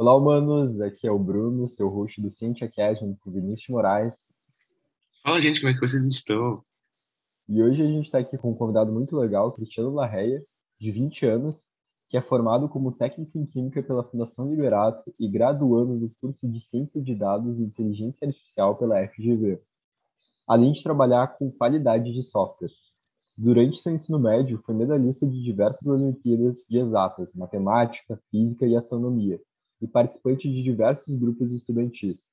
Olá, humanos! Aqui é o Bruno, seu host do CientiaCast, junto com o Vinícius Moraes. Fala, gente, como é que vocês estão? E hoje a gente está aqui com um convidado muito legal, Cristiano Larreia, de 20 anos, que é formado como técnico em Química pela Fundação Liberato e graduando no curso de Ciência de Dados e Inteligência Artificial pela FGV, além de trabalhar com qualidade de software. Durante seu ensino médio, foi medalhista de diversas Olimpíadas de Exatas, Matemática, Física e Astronomia, e participante de diversos grupos estudantis.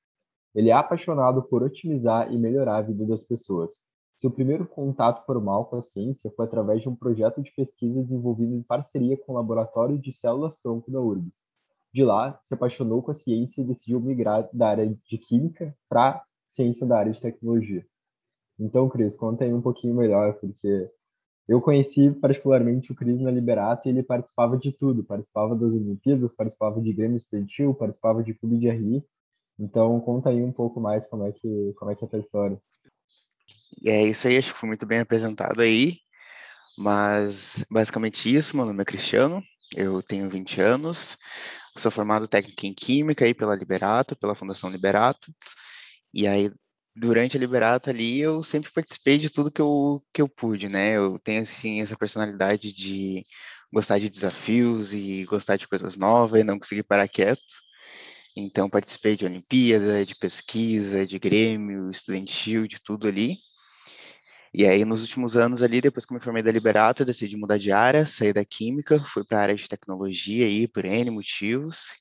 Ele é apaixonado por otimizar e melhorar a vida das pessoas. Seu primeiro contato formal com a ciência foi através de um projeto de pesquisa desenvolvido em parceria com o Laboratório de Células-Tronco da URGS. De lá, se apaixonou com a ciência e decidiu migrar da área de química para ciência da área de tecnologia. Então, Cris, conta aí um pouquinho melhor, porque eu conheci particularmente o Cris na Liberato e ele participava de tudo, participava das Olimpíadas, participava de Grêmio Estudantil, participava de Clube de RI. Então, conta aí um pouco mais como é que, como é, que é a tua história. É isso aí, acho que foi muito bem apresentado aí. Mas basicamente isso, meu nome é Cristiano, eu tenho 20 anos, sou formado técnico em Química aí pela Liberato, pela Fundação Liberato. E aí durante a Liberato ali, eu sempre participei de tudo que eu, que eu pude, né? Eu tenho, assim, essa personalidade de gostar de desafios e gostar de coisas novas e não conseguir parar quieto. Então, participei de Olimpíada, de pesquisa, de Grêmio, estudantil, de tudo ali. E aí, nos últimos anos ali, depois que eu me formei da Liberato, eu decidi mudar de área, sair da Química, fui para a área de tecnologia aí, por N motivos.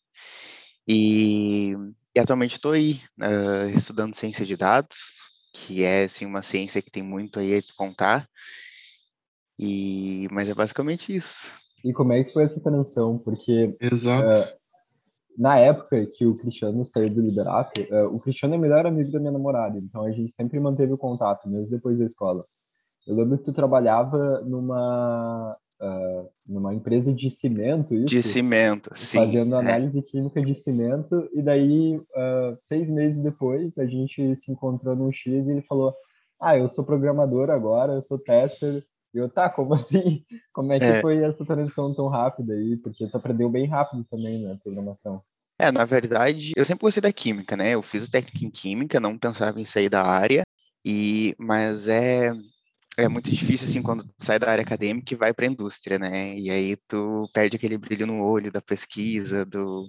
E e atualmente estou aí uh, estudando ciência de dados, que é assim, uma ciência que tem muito aí a despontar. E, mas é basicamente isso. E como é que foi essa transição? Porque Exato. Uh, na época que o Cristiano saiu do Liberato, uh, o Cristiano é o melhor amigo da minha namorada, então a gente sempre manteve o contato, mesmo depois da escola. Eu lembro que tu trabalhava numa uh, numa empresa de cimento, isso? De cimento, sim. Fazendo é. análise é. química de cimento, e daí, uh, seis meses depois, a gente se encontrou num X e ele falou, ah, eu sou programador agora, eu sou tester, e eu, tá, como assim? Como é que é. foi essa transição tão rápida aí? Porque tu aprendeu bem rápido também, né, programação. É, na verdade, eu sempre gostei da química, né? Eu fiz o técnico em química, não pensava em sair da área, e mas é é muito difícil, assim, quando sai da área acadêmica e vai para a indústria, né? E aí tu perde aquele brilho no olho da pesquisa, do,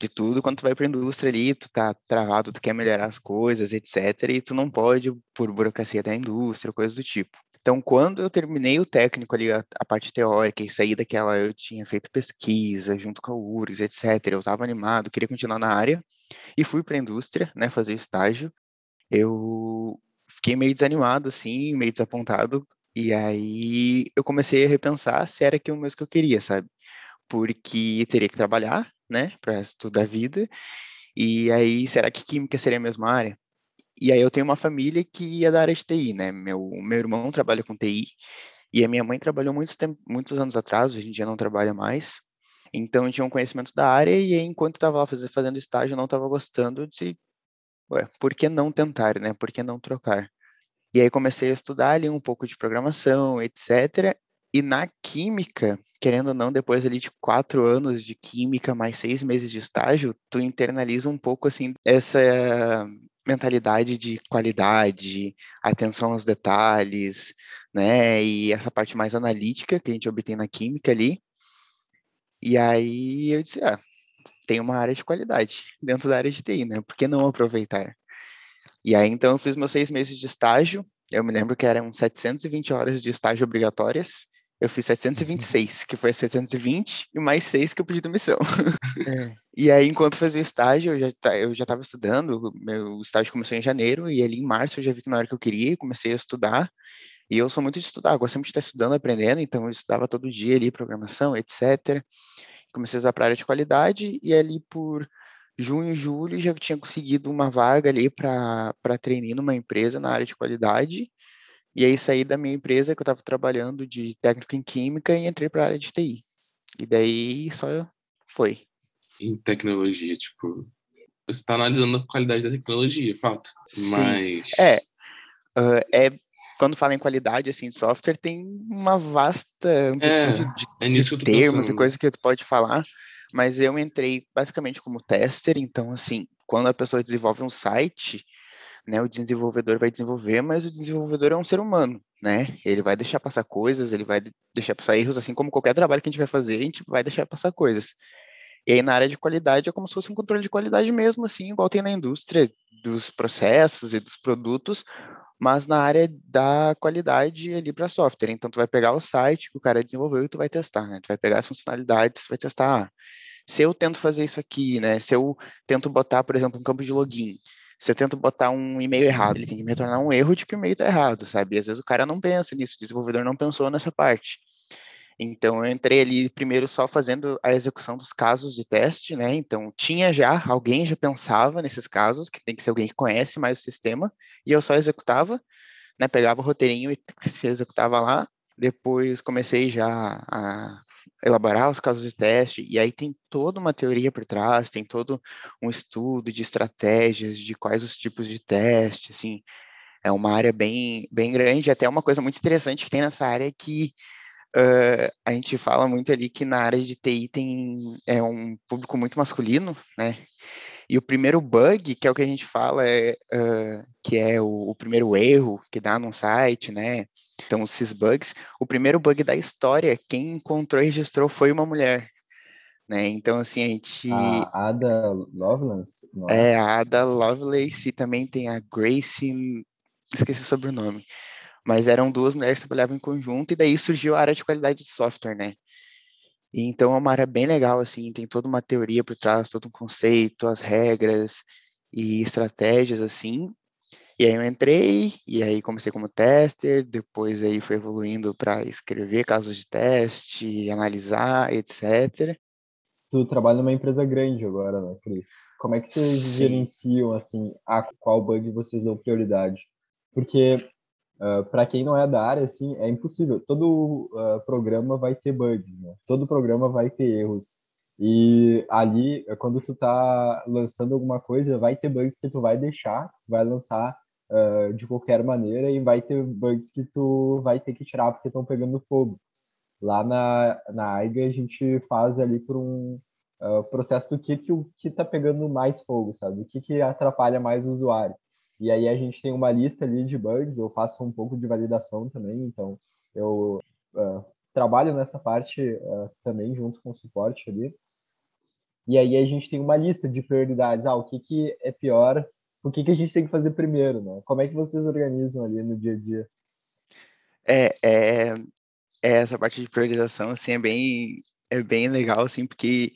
de tudo. Quando tu vai para a indústria ali, tu tá travado, tu quer melhorar as coisas, etc. E tu não pode, por burocracia da indústria, coisas do tipo. Então, quando eu terminei o técnico ali, a, a, parte teórica, e saí daquela, eu tinha feito pesquisa junto com a URGS, etc. Eu estava animado, queria continuar na área, e fui para a indústria, né, fazer estágio. Eu fiquei meio desanimado, assim, meio desapontado. E aí eu comecei a repensar se era aquilo mesmo que eu queria, sabe? Porque teria que trabalhar, né, para estudar a vida. E aí, será que química seria a mesma área? E aí eu tenho uma família que é da área de TI, né? Meu, meu irmão trabalha com TI e a minha mãe trabalhou muito tempo, muitos anos atrás, hoje em dia não trabalha mais. Então eu tinha um conhecimento da área e aí, enquanto estava lá fazendo estágio, eu não estava gostando de ué, por que não tentar, né? Por que não trocar? E aí comecei a estudar ali um pouco de programação, etc. E na química, querendo ou não, depois ali de quatro anos de química, mais seis meses de estágio, tu internaliza um pouco, assim, essa mentalidade de qualidade, atenção aos detalhes, né? E essa parte mais analítica que a gente obtém na química ali. E aí eu disse, ah, tem uma área de qualidade dentro da área de TI, né? Por que não aproveitar? E aí, então, eu fiz meus seis meses de estágio. Eu me lembro que eram 720 horas de estágio obrigatórias. Eu fiz 726, que foi 720, e mais seis que eu pedi demissão. É. E aí, enquanto fazia o estágio, eu já, eu já estava estudando. Meu estágio começou em janeiro, e ali em março eu já vi que era o que eu queria, e comecei a estudar. E eu sou muito de estudar, gosto sempre de estar estudando, aprendendo, então eu estudava todo dia ali, programação, etc comecei a usar para área de qualidade e ali por junho, julho já tinha conseguido uma vaga ali para treinar numa empresa na área de qualidade. E aí saí da minha empresa que eu estava trabalhando de técnico em química e entrei para a área de TI. E daí só foi. Em tecnologia, tipo, você está analisando a qualidade da tecnologia, fato. Sim. Mas. É, uh, é quando fala em qualidade assim de software, tem uma vasta amplitude é, de, é de termos e coisas que tu pode falar, mas eu entrei basicamente como tester, então, assim, quando a pessoa desenvolve um site, né, o desenvolvedor vai desenvolver, mas o desenvolvedor é um ser humano, né? Ele vai deixar passar coisas, ele vai deixar passar erros, assim como qualquer trabalho que a gente vai fazer, a gente vai deixar passar coisas. E aí, na área de qualidade, é como se fosse um controle de qualidade mesmo, assim, igual tem na indústria dos processos e dos produtos, mas na área da qualidade ali para software. Então, tu vai pegar o site que o cara desenvolveu e tu vai testar, né? Tu vai pegar as funcionalidades, tu vai testar. Ah, se eu tento fazer isso aqui, né? Se eu tento botar, por exemplo, um campo de login, se eu tento botar um e-mail errado, ele tem que me retornar um erro de que o e-mail está errado, sabe? E às vezes o cara não pensa nisso, o desenvolvedor não pensou nessa parte. Então eu entrei ali primeiro só fazendo a execução dos casos de teste, né? Então tinha já, alguém já pensava nesses casos, que tem que ser alguém que conhece mais o sistema, e eu só executava, né? Pegava o roteirinho e executava lá. Depois comecei já a elaborar os casos de teste, e aí tem toda uma teoria por trás, tem todo um estudo de estratégias, de quais os tipos de teste, assim, é uma área bem, bem grande, até uma coisa muito interessante que tem nessa área é que uh, a gente fala muito ali que na área de TI tem é um público muito masculino, né, e o primeiro bug, que é o que a gente fala, é, uh, que é o, o, primeiro erro que dá num site, né? Então, esses bugs, o primeiro bug da história, quem encontrou e registrou foi uma mulher. Né? Então, assim, a gente. A Ada Lovelace? É, a Ada Lovelace e também tem a Grace. Esqueci o sobrenome. Mas eram duas mulheres que trabalhavam em conjunto, e daí surgiu a área de qualidade de software, né? E então é uma área bem legal, assim, tem toda uma teoria por trás, todo um conceito, as regras e estratégias, assim. E aí eu entrei, e aí comecei como tester, depois aí foi evoluindo para escrever casos de teste, analisar, etc. Tu trabalha numa empresa grande agora, né, Cris? Como é que vocês Sim. gerenciam, assim, a qual bug vocês dão prioridade? Porque Uh, para quem não é da área, assim, é impossível. Todo uh, programa vai ter bugs, né? Todo programa vai ter erros. E ali, quando tu tá lançando alguma coisa, vai ter bugs que tu vai deixar, tu vai lançar uh, de qualquer maneira e vai ter bugs que tu vai ter que tirar porque estão pegando fogo. Lá na, na AIGA a gente faz ali por um processo do que que o que tá pegando mais fogo, sabe? O que que atrapalha mais o usuário. E aí a gente tem uma lista ali de bugs, eu faço um pouco de validação também, então eu uh, trabalho nessa parte uh, também junto com o suporte ali. E aí a gente tem uma lista de prioridades, ah, o que, que é pior, o que, que a gente tem que fazer primeiro, né? Como é que vocês organizam ali no dia a dia? É, é, é essa parte de priorização, assim, é bem, é bem legal, assim, porque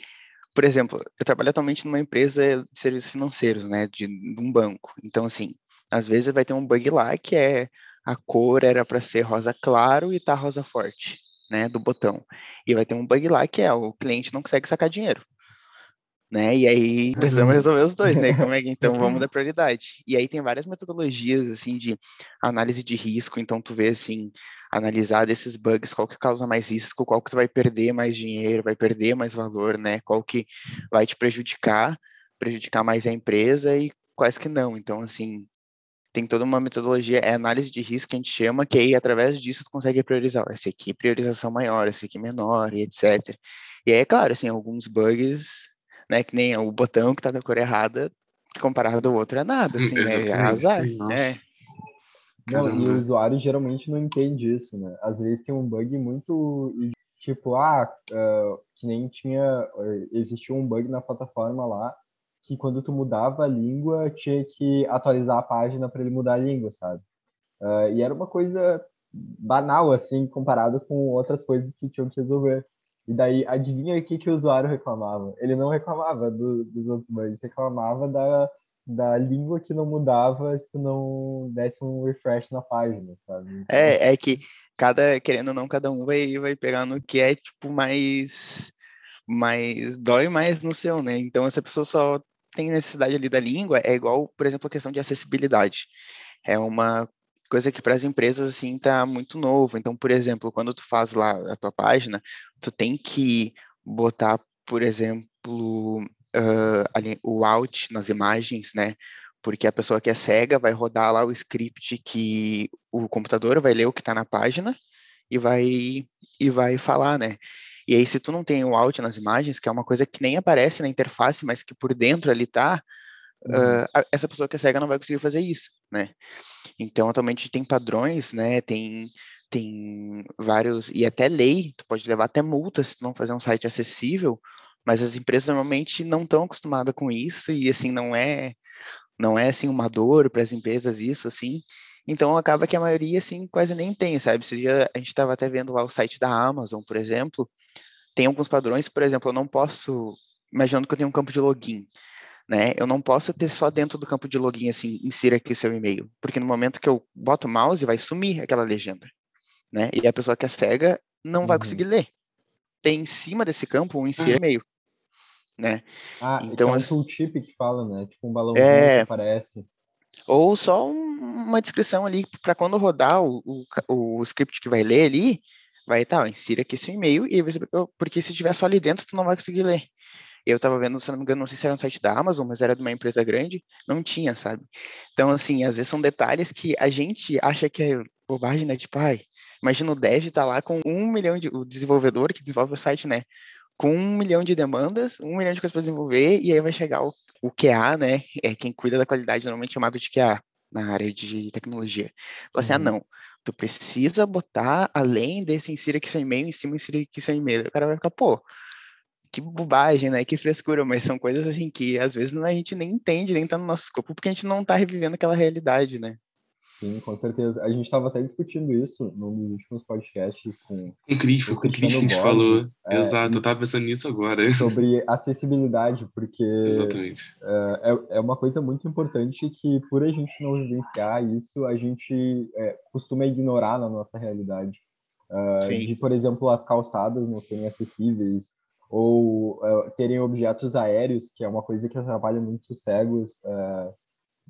por exemplo, eu trabalho atualmente numa empresa de serviços financeiros, né, de, de um banco. Então, assim, às vezes vai ter um bug lá que é a cor era para ser rosa claro e tá rosa forte, né, do botão. E vai ter um bug lá que é o cliente não consegue sacar dinheiro. Né? E aí precisamos uhum. resolver os dois, né? Como é que então vamos dar prioridade? E aí tem várias metodologias assim de análise de risco, então tu vê assim, analisar desses bugs, qual que causa mais risco, qual que tu vai perder mais dinheiro, vai perder mais valor, né? Qual que vai te prejudicar, prejudicar mais a empresa e quais que não. Então, assim, tem toda uma metodologia, é análise de risco que a gente chama, que aí através disso tu consegue priorizar. Esse aqui priorização maior, esse aqui menor, e etc. E aí, é claro, assim, alguns bugs, né, que nem o botão que tá na cor errada, comparado ao outro é nada, assim, né? É azar, né? Não, e o usuário geralmente não entende isso, né? Às vezes tem um bug muito tipo, ah, uh, que nem tinha, uh, existia um bug na plataforma lá que quando tu mudava a língua tinha que atualizar a página para ele mudar a língua, sabe? Uh, e era uma coisa banal assim comparado com outras coisas que tinham que resolver. E daí adivinha o que que o usuário reclamava? Ele não reclamava do, dos outros bugs, reclamava da da língua que não mudava se tu não desse um refresh na página, sabe? Então... É, é que cada, querendo ou não, cada um vai, vai pegar no que é, tipo, mais, mais, dói mais no seu, né? Então, essa pessoa só tem necessidade ali da língua, é igual, por exemplo, a questão de acessibilidade. É uma coisa que para as empresas, assim, tá muito novo. Então, por exemplo, quando tu faz lá a tua página, tu tem que botar, por exemplo, uh, ali, o out nas imagens, né? Porque a pessoa que é cega vai rodar lá o script que o computador vai ler o que está na página e vai e vai falar, né? E aí, se tu não tem o out nas imagens, que é uma coisa que nem aparece na interface, mas que por dentro ali tá, uhum. uh, essa pessoa que é cega não vai conseguir fazer isso, né? Então, atualmente tem padrões, né? Tem tem vários e até lei, tu pode levar até multa se tu não fazer um site acessível, mas as empresas normalmente não estão acostumadas com isso e assim não é não é assim uma dor para as empresas isso assim. Então acaba que a maioria assim quase nem tem, sabe? Esse dia a gente estava até vendo lá o site da Amazon, por exemplo, tem alguns padrões, por exemplo, eu não posso, imaginando que eu tenho um campo de login, né? Eu não posso ter só dentro do campo de login assim, insira aqui o seu e-mail, porque no momento que eu boto o mouse vai sumir aquela legenda, né? E a pessoa que é cega não uhum. vai conseguir ler. Tem em cima desse campo um insira uhum. e-mail né? Ah, então é um tooltip que fala, né? Tipo um balãozinho é... que aparece. Ou só um, uma descrição ali para quando rodar o, o, o, script que vai ler ali, vai estar, tá, insira aqui seu e-mail e você, porque se tiver só ali dentro, tu não vai conseguir ler. Eu estava vendo, se não me engano, não sei se era no site da Amazon, mas era de uma empresa grande, não tinha, sabe? Então, assim, às vezes são detalhes que a gente acha que é bobagem, né? Tipo, ai, imagina o dev tá lá com um milhão de, o desenvolvedor que desenvolve o site, né? com um milhão de demandas, um milhão de coisas para desenvolver, e aí vai chegar o, o QA, né? É quem cuida da qualidade, normalmente chamado de QA na área de tecnologia. Fala assim, ah, uhum. ah, não, tu precisa botar, além desse insira aqui seu e-mail, em cima insira aqui seu e-mail. O cara vai ficar, pô, que bobagem, né? Que frescura, mas são coisas assim que às vezes a gente nem entende, nem tá no nosso escopo, porque a gente não tá revivendo aquela realidade, né? Sim, com certeza. A gente estava até discutindo isso num dos últimos podcasts com. Incrível, com o Cristian a gente falou. É, Exato, eu estava pensando nisso agora. Sobre acessibilidade, porque. Exatamente. É, é, é uma coisa muito importante que, por a gente não vivenciar isso, a gente é, costuma ignorar na nossa realidade. Uh, de, por exemplo, as calçadas não serem acessíveis, ou uh, terem objetos aéreos, que é uma coisa que atrapalha muito os cegos. Uh,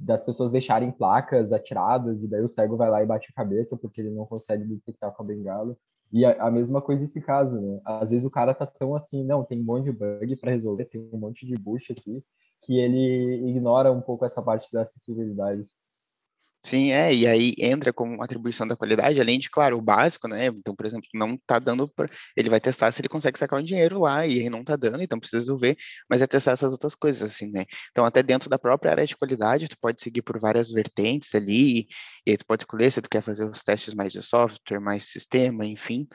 das pessoas deixarem placas atiradas e daí o cego vai lá e bate a cabeça porque ele não consegue detectar com a bengala. E a, a mesma coisa esse caso, né? Às vezes o cara tá tão assim, não, tem um monte de bug para resolver, tem um monte de bucha aqui, que ele ignora um pouco essa parte da acessibilidade. Sim, é, e aí entra como atribuição da qualidade, além de, claro, o básico, né? Então, por exemplo, não tá dando, pra... ele vai testar se ele consegue sacar o dinheiro lá, e aí não tá dando, então precisa resolver, mas é testar essas outras coisas, assim, né? Então, até dentro da própria área de qualidade, tu pode seguir por várias vertentes ali, e aí tu pode escolher se tu quer fazer os testes mais de software, mais sistema, enfim,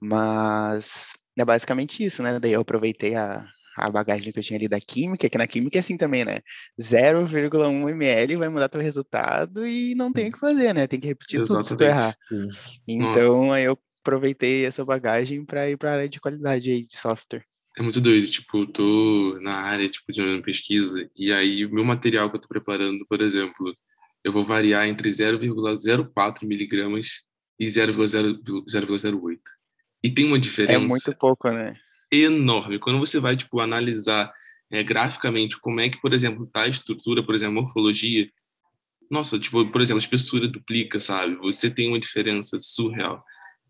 mas é basicamente isso, né? Daí eu aproveitei a, a bagagem que eu tinha ali da química, que na química é assim também, né? 0,1 ml vai mudar teu resultado e não tem o que fazer, né? Tem que repetir Exatamente. tudo se tu errar. Então, aí eu aproveitei essa bagagem para ir para a área de qualidade aí de software. É muito doido, tipo, eu tô na área, tipo, de pesquisa, e aí o meu material que eu tô preparando, por exemplo, eu vou variar entre 0,04 miligramas e 0,08. E tem uma diferença. É muito pouco, né? Enorme. Quando você vai tipo analisar é, graficamente como é que, por exemplo, tá a estrutura, por exemplo, a morfologia, nossa, tipo, por exemplo, a espessura duplica, sabe? Você tem uma diferença surreal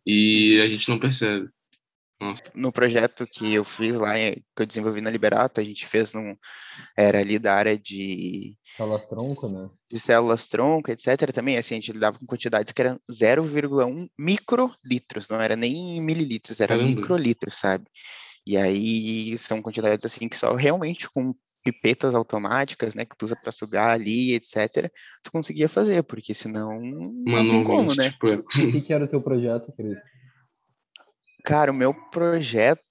e a gente não percebe. Nossa. No projeto que eu fiz lá, que eu desenvolvi na Liberato, a gente fez num. Era ali da área de. Células tronco, né? De células tronco, etc. Também, assim, a gente lidava com quantidades que eram 0,1 microlitros, não era nem mililitros, era Caramba. microlitros, sabe? E aí são quantidades assim que só realmente com pipetas automáticas, né, que tu usa para sugar ali, etc, tu conseguia fazer, porque senão não tem como, né? Tipo... O que, que era o teu projeto, Cris? Cara, o meu projeto,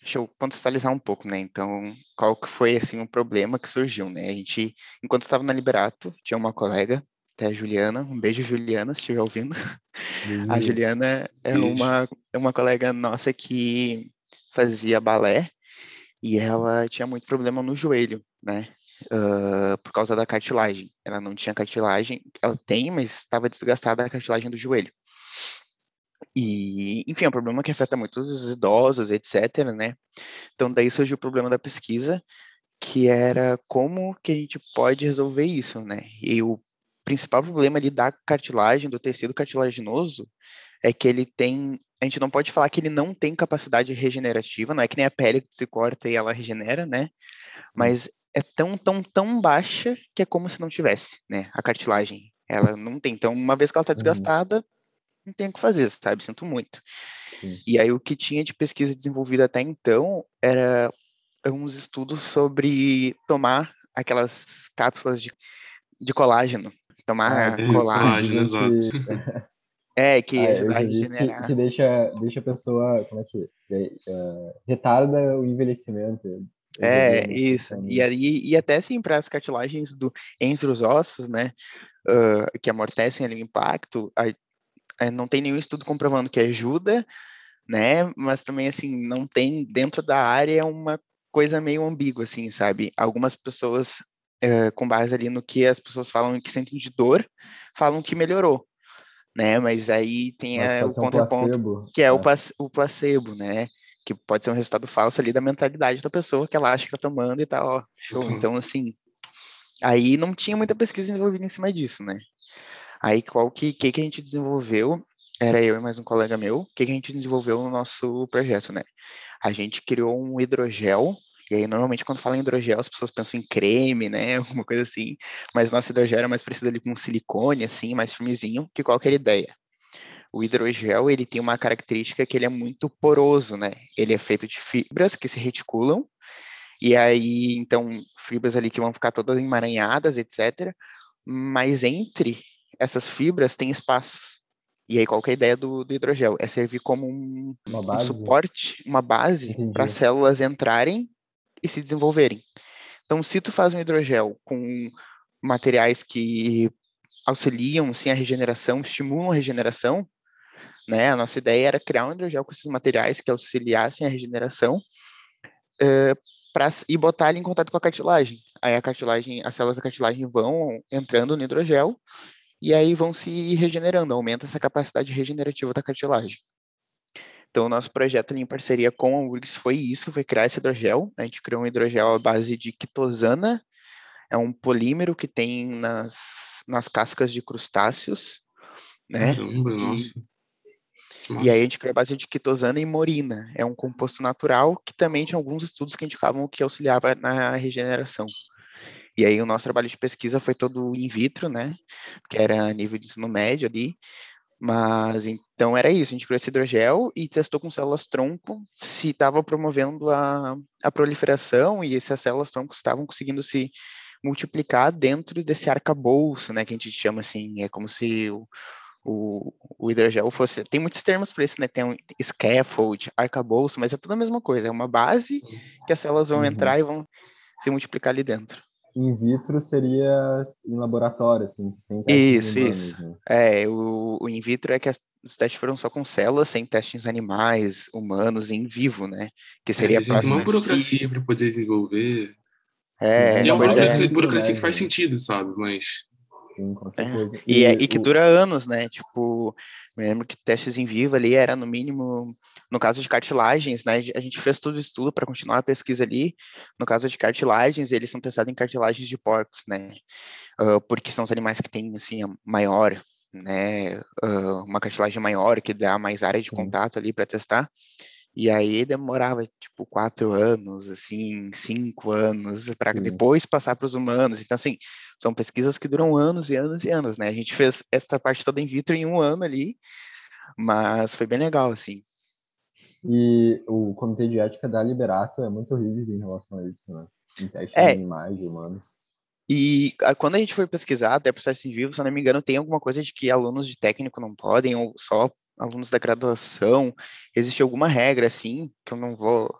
deixa eu contextualizar um pouco, né? Então, qual que foi assim um problema que surgiu, né? A gente, enquanto estava na Liberato, tinha uma colega, até a Juliana, um beijo Juliana, se estiver ouvindo. Uhum. A Juliana é uma é uma colega nossa que fazia balé e ela tinha muito problema no joelho, né? Uh, por causa da cartilagem. Ela não tinha cartilagem, ela tem, mas estava desgastada a cartilagem do joelho. E, enfim, é um problema que afeta muito os idosos, etc, né? Então, daí surgiu o problema da pesquisa, que era como que a gente pode resolver isso, né? E o principal problema ali da cartilagem, do tecido cartilaginoso, é que ele tem a gente não pode falar que ele não tem capacidade regenerativa, não é que nem a pele que se corta e ela regenera, né? Mas é tão, tão, tão baixa que é como se não tivesse, né? A cartilagem. Ela não tem. Então, uma vez que ela está uhum. desgastada, não tem o que fazer, sabe? Sinto muito. Sim. E aí o que tinha de pesquisa desenvolvida até então era uns estudos sobre tomar aquelas cápsulas de, de colágeno. Tomar ah, colágeno. exato. É, que ah, ajuda a regenerar. Que, que, deixa, deixa a pessoa, como é que uh, retarda o envelhecimento. É, isso. E, aí, e até sim para as cartilagens do, entre os ossos, né, uh, que amortecem ali o impacto, a, a, não tem nenhum estudo comprovando que ajuda, né, mas também, assim, não tem dentro da área uma coisa meio ambígua, assim, sabe? Algumas pessoas, uh, com base ali no que as pessoas falam que sentem de dor, falam que melhorou, né? Mas aí tem a, o contraponto, um que é, é. O, o placebo, né? Que pode ser um resultado falso ali da mentalidade da pessoa que ela acha que tá tomando e tal, ó, show. Uhum. Então, assim, aí não tinha muita pesquisa envolvida em cima disso, né? Aí, qual que, que, que a gente desenvolveu? Era eu e mais um colega meu. O que, que a gente desenvolveu no nosso projeto, né? A gente criou um hidrogel e aí, normalmente, quando fala em hidrogel, as pessoas pensam em creme, né? Alguma coisa assim. Mas nosso hidrogel é mais parecido ali com um silicone, assim, mais firmezinho, que qualquer ideia. O hidrogel, ele tem uma característica que ele é muito poroso, né? Ele é feito de fibras que se reticulam, e aí, então, fibras ali que vão ficar todas emaranhadas, etc. Mas entre essas fibras tem espaços. E aí, qual é a ideia do, do hidrogel? É servir como um, um suporte, uma base para as células entrarem e se desenvolverem. Então, se tu faz um hidrogel com materiais que auxiliam sim a regeneração, estimulam a regeneração, né? A nossa ideia era criar um hidrogel com esses materiais que auxiliassem a regeneração uh, pra, e botar ele em contato com a cartilagem. Aí a cartilagem, as células da cartilagem vão entrando no hidrogel e aí vão se regenerando, aumenta essa capacidade regenerativa da cartilagem. Então, o nosso projeto ali em parceria com a URGS foi isso, foi criar esse hidrogel. A gente criou um hidrogel à base de quitosana, é um polímero que tem nas, nas cascas de crustáceos, né? Caramba, nossa. Nossa. E aí a gente criou a base de quitosana e morina. É um composto natural que também tinha alguns estudos que indicavam que auxiliava na regeneração. E aí o nosso trabalho de pesquisa foi todo in vitro, né? Que era nível de ensino médio ali. Mas então era isso, a gente criou esse hidrogel e testou com células tronco se estava promovendo a, a proliferação e essas células tronco estavam conseguindo se multiplicar dentro desse arcabouço, né, que a gente chama assim, é como se o, o, o hidrogel fosse, tem muitos termos para isso, né, tem um scaffold, arcabouço, mas é tudo a mesma coisa, é uma base que as células vão uhum. entrar e vão se multiplicar ali dentro in vitro seria em laboratório, assim, sem testes Isso, humanos, isso. Né? É, o, o, in vitro é que as, os testes foram só com células, sem testes animais, humanos, em vivo, né? Que seria é, a próxima... uma burocracia para poder desenvolver. É, e é uma é. burocracia que faz sentido, sabe? Mas... Sim, com certeza. É. E, e, e, que dura anos, né? Tipo, me lembro que testes em vivo ali era no mínimo no caso de cartilagens, né, a gente fez todo o estudo para continuar a pesquisa ali. No caso de cartilagens, eles são testados em cartilagens de porcos, né, uh, porque são os animais que têm, assim, a maior, né, uh, uma cartilagem maior, que dá mais área de contato ali para testar. E aí demorava, tipo, quatro anos, assim, cinco anos, para depois passar para os humanos. Então, assim, são pesquisas que duram anos e anos e anos, né? A gente fez essa parte toda in vitro em um ano ali, mas foi bem legal, assim. E o comitê de ética da Liberato é muito rígido em relação a isso, né? Em testes é. de animais e humanos. E quando a gente foi pesquisar, até processo em vivo, se eu não me engano, tem alguma coisa de que alunos de técnico não podem, ou só alunos da graduação. Existe alguma regra, assim, que eu não vou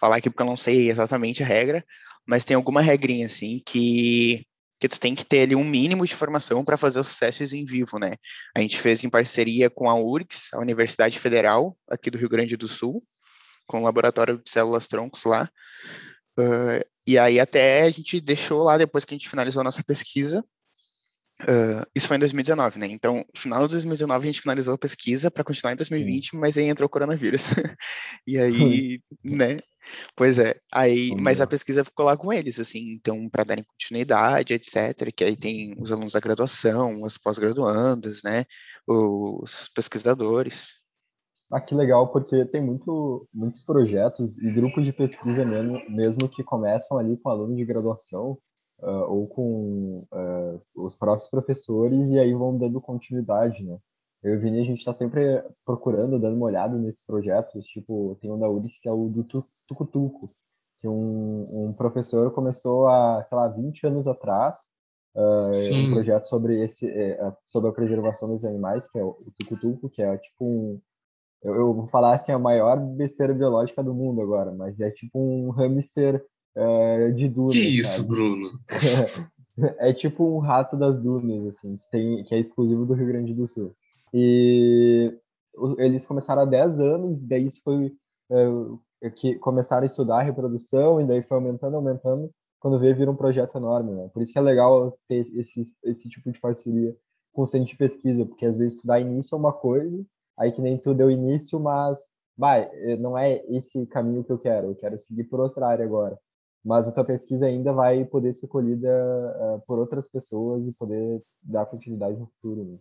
falar aqui porque eu não sei exatamente a regra, mas tem alguma regrinha, assim, que que tu tem que ter ali um mínimo de formação para fazer os testes em vivo, né? A gente fez em parceria com a URGS, a Universidade Federal, aqui do Rio Grande do Sul, com o laboratório de células troncos lá. Uh, e aí até a gente deixou lá, depois que a gente finalizou a nossa pesquisa, uh, isso foi em 2019, né? Então, final de 2019 a gente finalizou a pesquisa para continuar em 2020, mas aí entrou o coronavírus. e aí, né, Pois é, aí, Vamos mas a pesquisa ficou lá com eles, assim, então, para darem continuidade, etc., que aí tem os alunos da graduação, as pós-graduandas, né, os pesquisadores. Ah, que legal, porque tem muito, muitos projetos e grupos de pesquisa mesmo, mesmo que começam ali com alunos de graduação uh, ou com uh, os próprios professores e aí vão dando continuidade, né? Eu e o Vini, a gente está sempre procurando, dando uma olhada nesses projetos. Tipo, tem um da URIS que é o do Tucutuco, que um, um professor começou há, sei lá, 20 anos atrás, uh, um projeto sobre, esse, uh, sobre a preservação dos animais, que é o, Tucutuco, que é tipo um. Eu, eu, vou falar assim, a maior besteira biológica do mundo agora, mas é tipo um hamster uh, de dunas. Que isso, sabe? Bruno? é tipo um rato das dunas, assim, que, tem, que é exclusivo do Rio Grande do Sul. E eles começaram há 10 anos, daí isso foi é, que começaram a estudar a reprodução, e daí foi aumentando, aumentando, quando veio vira um projeto enorme, né? Por isso que é legal ter esse, esse tipo de parceria com o centro de pesquisa, porque às vezes tu dá início a uma coisa, aí que nem tu deu início, mas vai, não é esse caminho que eu quero, eu quero seguir por outra área agora. Mas a tua pesquisa ainda vai poder ser colhida uh, por outras pessoas e poder dar continuidade no futuro. Né?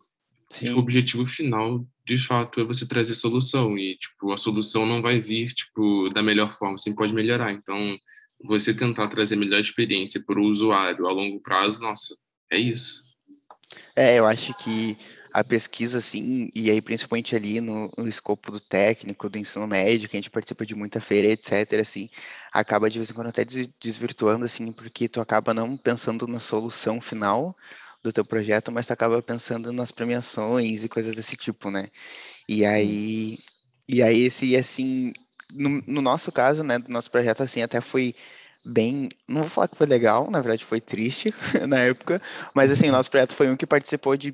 Sim. o objetivo final, de fato, é você trazer solução e tipo a solução não vai vir tipo da melhor forma, sempre pode melhorar. Então, você tentar trazer melhor experiência para o usuário a longo prazo, nossa, é isso. É, eu acho que a pesquisa, assim, e aí principalmente ali no, no, escopo do técnico, do ensino médio, que a gente participa de muita feira, etc., assim, acaba de vez em quando até desvirtuando, assim, porque tu acaba não pensando na solução final, do teu projeto, mas tu acaba pensando nas premiações e coisas desse tipo, né? E aí, e aí esse, assim, no, no nosso caso, né, do nosso projeto, assim, até foi bem, não vou falar que foi legal, na verdade foi triste na época, mas assim, o nosso projeto foi um que participou de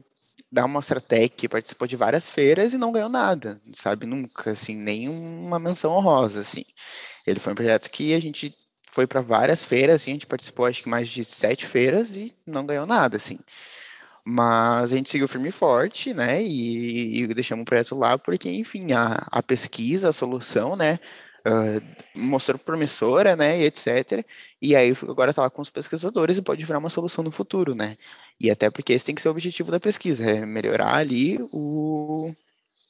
da Mostra Tech, participou de várias feiras e não ganhou nada, sabe? Nunca, assim, nenhuma menção honrosa, assim. Ele foi um projeto que a gente foi para várias feiras, assim, a gente participou acho que mais de sete feiras e não ganhou nada, assim. Mas a gente seguiu firme e forte, né, e, e deixamos o projeto lá porque, enfim, a, a pesquisa, a solução, né, uh, mostrou promissora, né, e etc. E aí agora está lá com os pesquisadores e pode virar uma solução no futuro, né. E até porque esse tem que ser o objetivo da pesquisa, é melhorar ali o,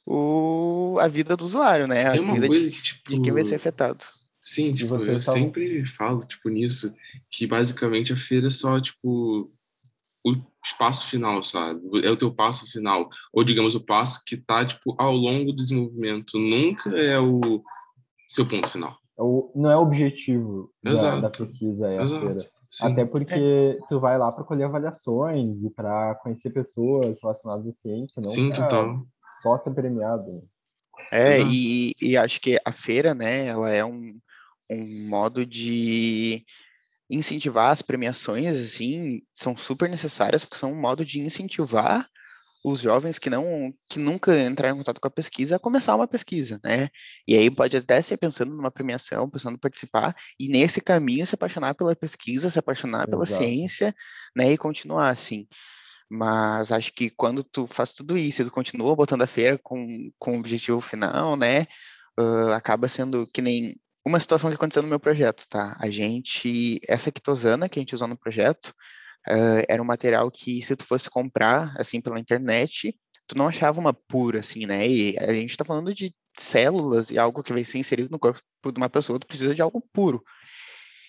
o, a vida do usuário, né, a é vida de, que, tipo... de quem vai ser afetado. Sim, tipo, eu sempre falo, tipo, nisso, que basicamente a feira é só, tipo, o espaço final, sabe? É o teu passo final. Ou, digamos, o passo que tá, tipo, ao longo do desenvolvimento. Nunca é o seu ponto final. É o, não é o objetivo da, da, pesquisa, é Exato. a feira. Sim. Até porque é. tu vai lá para colher avaliações e para conhecer pessoas relacionadas à ciência, não Sim, total. só ser premiado. É, e, e acho que a feira, né, ela é um, um modo de incentivar as premiações, assim, são super necessárias, porque são um modo de incentivar os jovens que não que nunca entraram em contato com a pesquisa a começar uma pesquisa, né? E aí pode até ser pensando numa premiação, pensando em participar e nesse caminho se apaixonar pela pesquisa, se apaixonar Exato. pela ciência, né, e continuar assim. Mas acho que quando tu faz tudo isso e tu continua botando a feira com com o objetivo final, né, uh, acaba sendo que nem uma situação que aconteceu no meu projeto, tá? A gente, essa quitosana que a gente usou no projeto, uh, era um material que se tu fosse comprar, assim, pela internet, tu não achava uma pura, assim, né? E a gente tá falando de células e algo que vai ser inserido no corpo de uma pessoa, tu precisa de algo puro.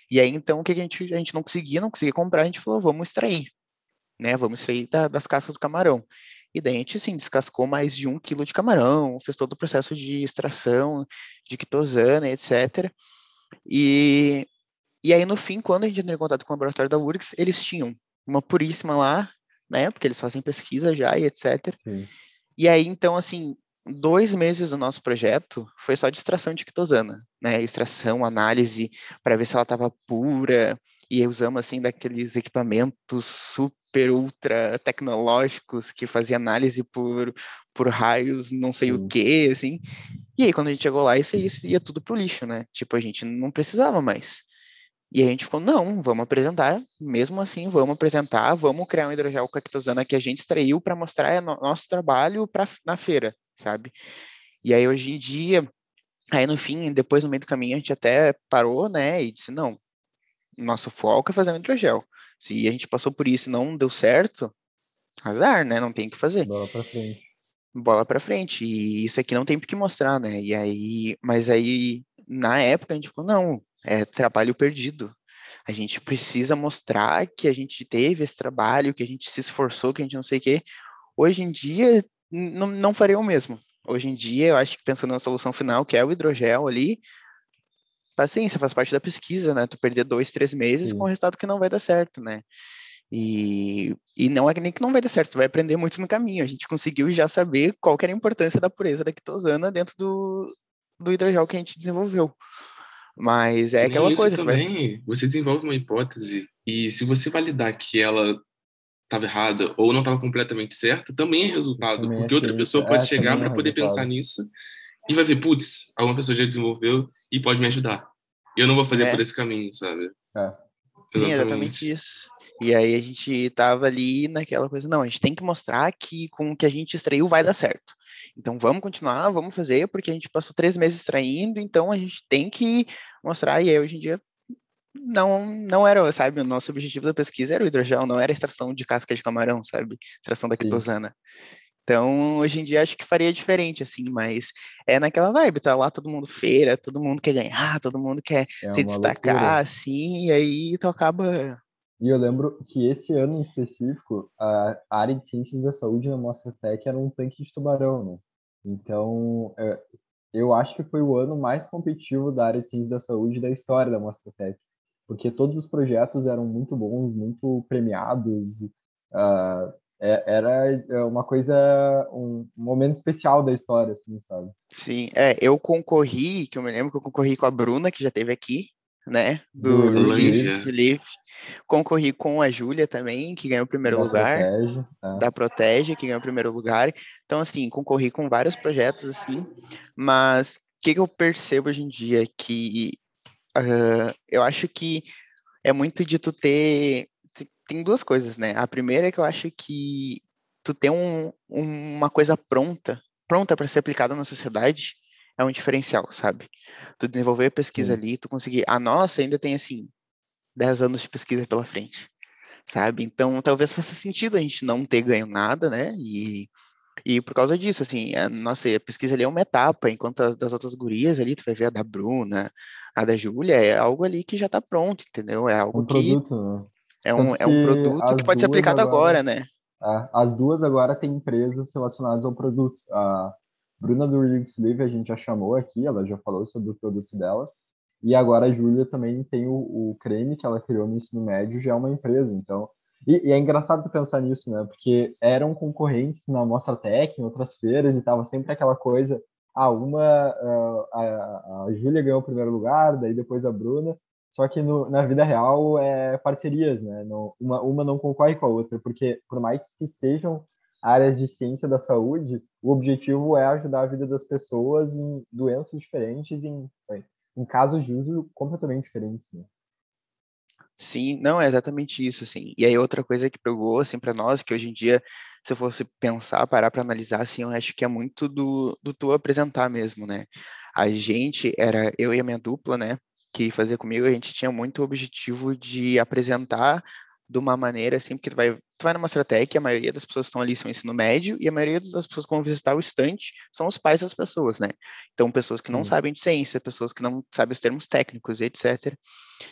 E aí, então, o que a gente, a gente não conseguia, não conseguia comprar, a gente falou, vamos extrair, né? Vamos extrair da, das cascas do camarão. E daí a gente, assim, descascou mais de um quilo de camarão, fez todo o processo de extração, de quitosana, etc. E, e aí, no fim, quando a gente entrou em contato com o laboratório da URGS, eles tinham uma puríssima lá, né, porque eles fazem pesquisa já e etc. Sim. E aí, então, assim, dois meses do nosso projeto foi só de extração de quitosana, né, extração, análise, para ver se ela estava pura, e usamos, assim, daqueles equipamentos super ultra tecnológicos que fazia análise por, por raios, não sei o que, assim. E aí, quando a gente chegou lá, isso, isso ia tudo pro lixo, né? Tipo, a gente não precisava mais. E a gente ficou, não, vamos apresentar, mesmo assim, vamos apresentar, vamos criar um hidrogel cactosana que a gente extraiu para mostrar no, nosso trabalho pra, na feira, sabe? E aí, hoje em dia, aí no fim, depois no meio do caminho, a gente até parou, né, e disse, não, nosso foco é fazer um hidrogel. Se a gente passou por isso e não deu certo, azar, né? Não tem o que fazer. Bola para frente. Bola para frente. E isso aqui não tem o que mostrar, né? E aí, mas aí na época a gente falou, não, é trabalho perdido. A gente precisa mostrar que a gente teve esse trabalho, que a gente se esforçou, que a gente não sei o quê. Hoje em dia, não, não faria o mesmo. Hoje em dia, eu acho que pensando na solução final, que é o hidrogel ali, paciência, faz parte da pesquisa, né? Tu perder dois, três meses Sim. com um resultado que não vai dar certo, né? E, e não é nem que não vai dar certo, tu vai aprender muito no caminho. A gente conseguiu já saber qual era a importância da pureza da quitosana dentro do, do hidrogel que a gente desenvolveu. Mas é aquela coisa. Também, vai... você desenvolve uma hipótese e se você validar que ela estava errada ou não estava completamente certa, também é resultado, também porque outra pessoa pode é, chegar para é poder pensar nisso e vai ver, putz, alguma pessoa já desenvolveu e pode me ajudar. Eu não vou fazer é. por esse caminho, sabe? É. Sim, exatamente isso. E aí a gente tava ali naquela coisa, não, a gente tem que mostrar que com o que a gente extraiu vai dar certo. Então vamos continuar, vamos fazer, porque a gente passou três meses extraindo, então a gente tem que mostrar, e aí hoje em dia não não era, sabe, o nosso objetivo da pesquisa era o hidrogel, não era a extração de casca de camarão, sabe, extração da quitosana. Então, hoje em dia, acho que faria diferente, assim, mas é naquela vibe, tá lá todo mundo feira, todo mundo quer ganhar, todo mundo quer é se destacar, loucura. assim, e aí tu acaba... E eu lembro que esse ano em específico, a área de ciências da saúde na Mostra Tech era um tanque de tubarão, né? Então, é, eu acho que foi o ano mais competitivo da área de ciências da saúde da história da Mostra Tech, porque todos os projetos eram muito bons, muito premiados, uh, era é, uma coisa, um, momento especial da história, assim, sabe? Sim, é, eu concorri, que eu me lembro que eu concorri com a Bruna, que já teve aqui, né, do, do Lift, concorri com a Júlia também, que ganhou o primeiro da lugar, Protege, é. da Protege, que ganhou o primeiro lugar, então, assim, concorri com vários projetos, assim, mas o que, que eu percebo hoje em dia, que uh, eu acho que é muito de tu ter tem duas coisas, né? A primeira é que eu acho que tu ter um, uma coisa pronta, pronta para ser aplicada na sociedade, é um diferencial, sabe? Tu desenvolver a pesquisa ali, tu conseguir. A nossa ainda tem, assim, 10 anos de pesquisa pela frente, sabe? Então, talvez faça sentido a gente não ter ganho nada, né? E, e por causa disso, assim, a nossa a pesquisa ali é uma etapa, enquanto as das outras gurias ali, tu vai ver a da Bruna, a da Júlia, é algo ali que já está pronto, entendeu? É algo um que. Produto, né? É um, é um produto que pode ser aplicado agora, agora né? É, as duas agora têm empresas relacionadas ao produto. A Bruna do Relix Live a gente já chamou aqui, ela já falou sobre o produto dela. E agora a Júlia também tem o, o, creme que ela criou no ensino médio, já é uma empresa. Então, e, e é engraçado pensar nisso, né? Porque eram concorrentes na Mostra Tech, em outras feiras, e tava sempre aquela coisa. Ah, uma, uh, a, a Júlia ganhou o primeiro lugar, daí depois a Bruna, só que no, na vida real é parcerias, né? Não, uma, uma não concorre com a outra, porque por mais que sejam áreas de ciência da saúde, o objetivo é ajudar a vida das pessoas em doenças diferentes, em, em casos de uso completamente diferentes, né? Sim, não, é exatamente isso, assim. E aí outra coisa que pegou, assim, para nós, que hoje em dia, se eu fosse pensar, parar para analisar, assim, eu acho que é muito do, do tu apresentar mesmo, né? A gente, era eu e a minha dupla, né? Que fazia comigo, a gente tinha muito o objetivo de apresentar de uma maneira assim, porque tu vai, tu vai numa estratégia, a maioria das pessoas que estão ali são ensino médio, e a maioria das pessoas que vão visitar o estante são os pais das pessoas, né? Então, pessoas que não sabem de ciência, pessoas que não sabem os termos técnicos, etc.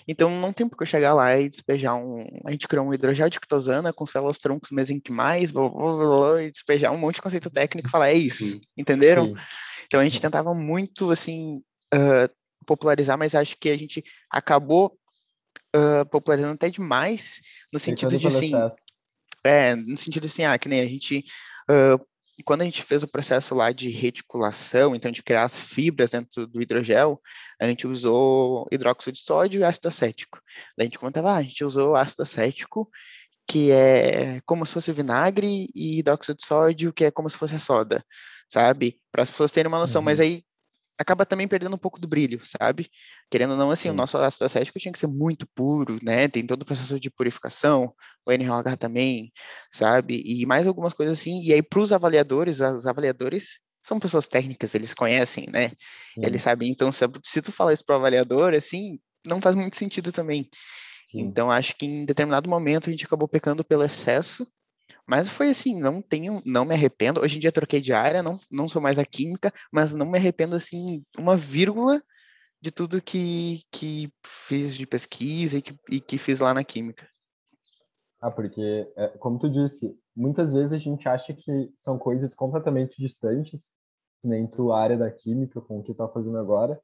Então, não tem por que eu chegar lá e despejar um... A gente criou um hidrogel de quitosana com células troncos mesenquimais, blá, blá, blá, e despejar um monte de conceito técnico e falar, é isso, Sim. entenderam? Sim. Então, a gente tentava muito, assim, uh, popularizar, mas acho que a gente acabou uh, popularizando até demais, no sentido de assim. É, no sentido assim, ah, que nem a gente. Uh, quando a gente fez o processo lá de reticulação, então de criar as fibras dentro do hidrogel, a gente usou hidróxido de sódio e ácido acético. Daí a gente comentava, ah, a gente usou ácido acético, que é como se fosse vinagre, e hidróxido de sódio, que é como se fosse soda, sabe? Para as pessoas terem uma noção. Uhum. Mas aí acaba também perdendo um pouco do brilho, sabe? Querendo ou não, assim, Sim. o nosso ácido acético tinha que ser muito puro, né? Tem todo o processo de purificação, o NROH também, sabe? E mais algumas coisas assim. E aí, para os avaliadores, os avaliadores são pessoas técnicas, eles conhecem, né? Sim. Eles sabem. Então, se, se tu falar isso para o avaliador, assim, não faz muito sentido também. Sim. Então, acho que em determinado momento a gente acabou pecando pelo excesso mas foi assim, não tenho, não me arrependo. Hoje em dia troquei de área, não, não sou mais a química, mas não me arrependo assim, uma vírgula de tudo que, que fiz de pesquisa e que, e que fiz lá na química. Ah, porque, é, como tu disse, muitas vezes a gente acha que são coisas completamente distantes, que nem tu, a área da química, com o que tu tá fazendo agora,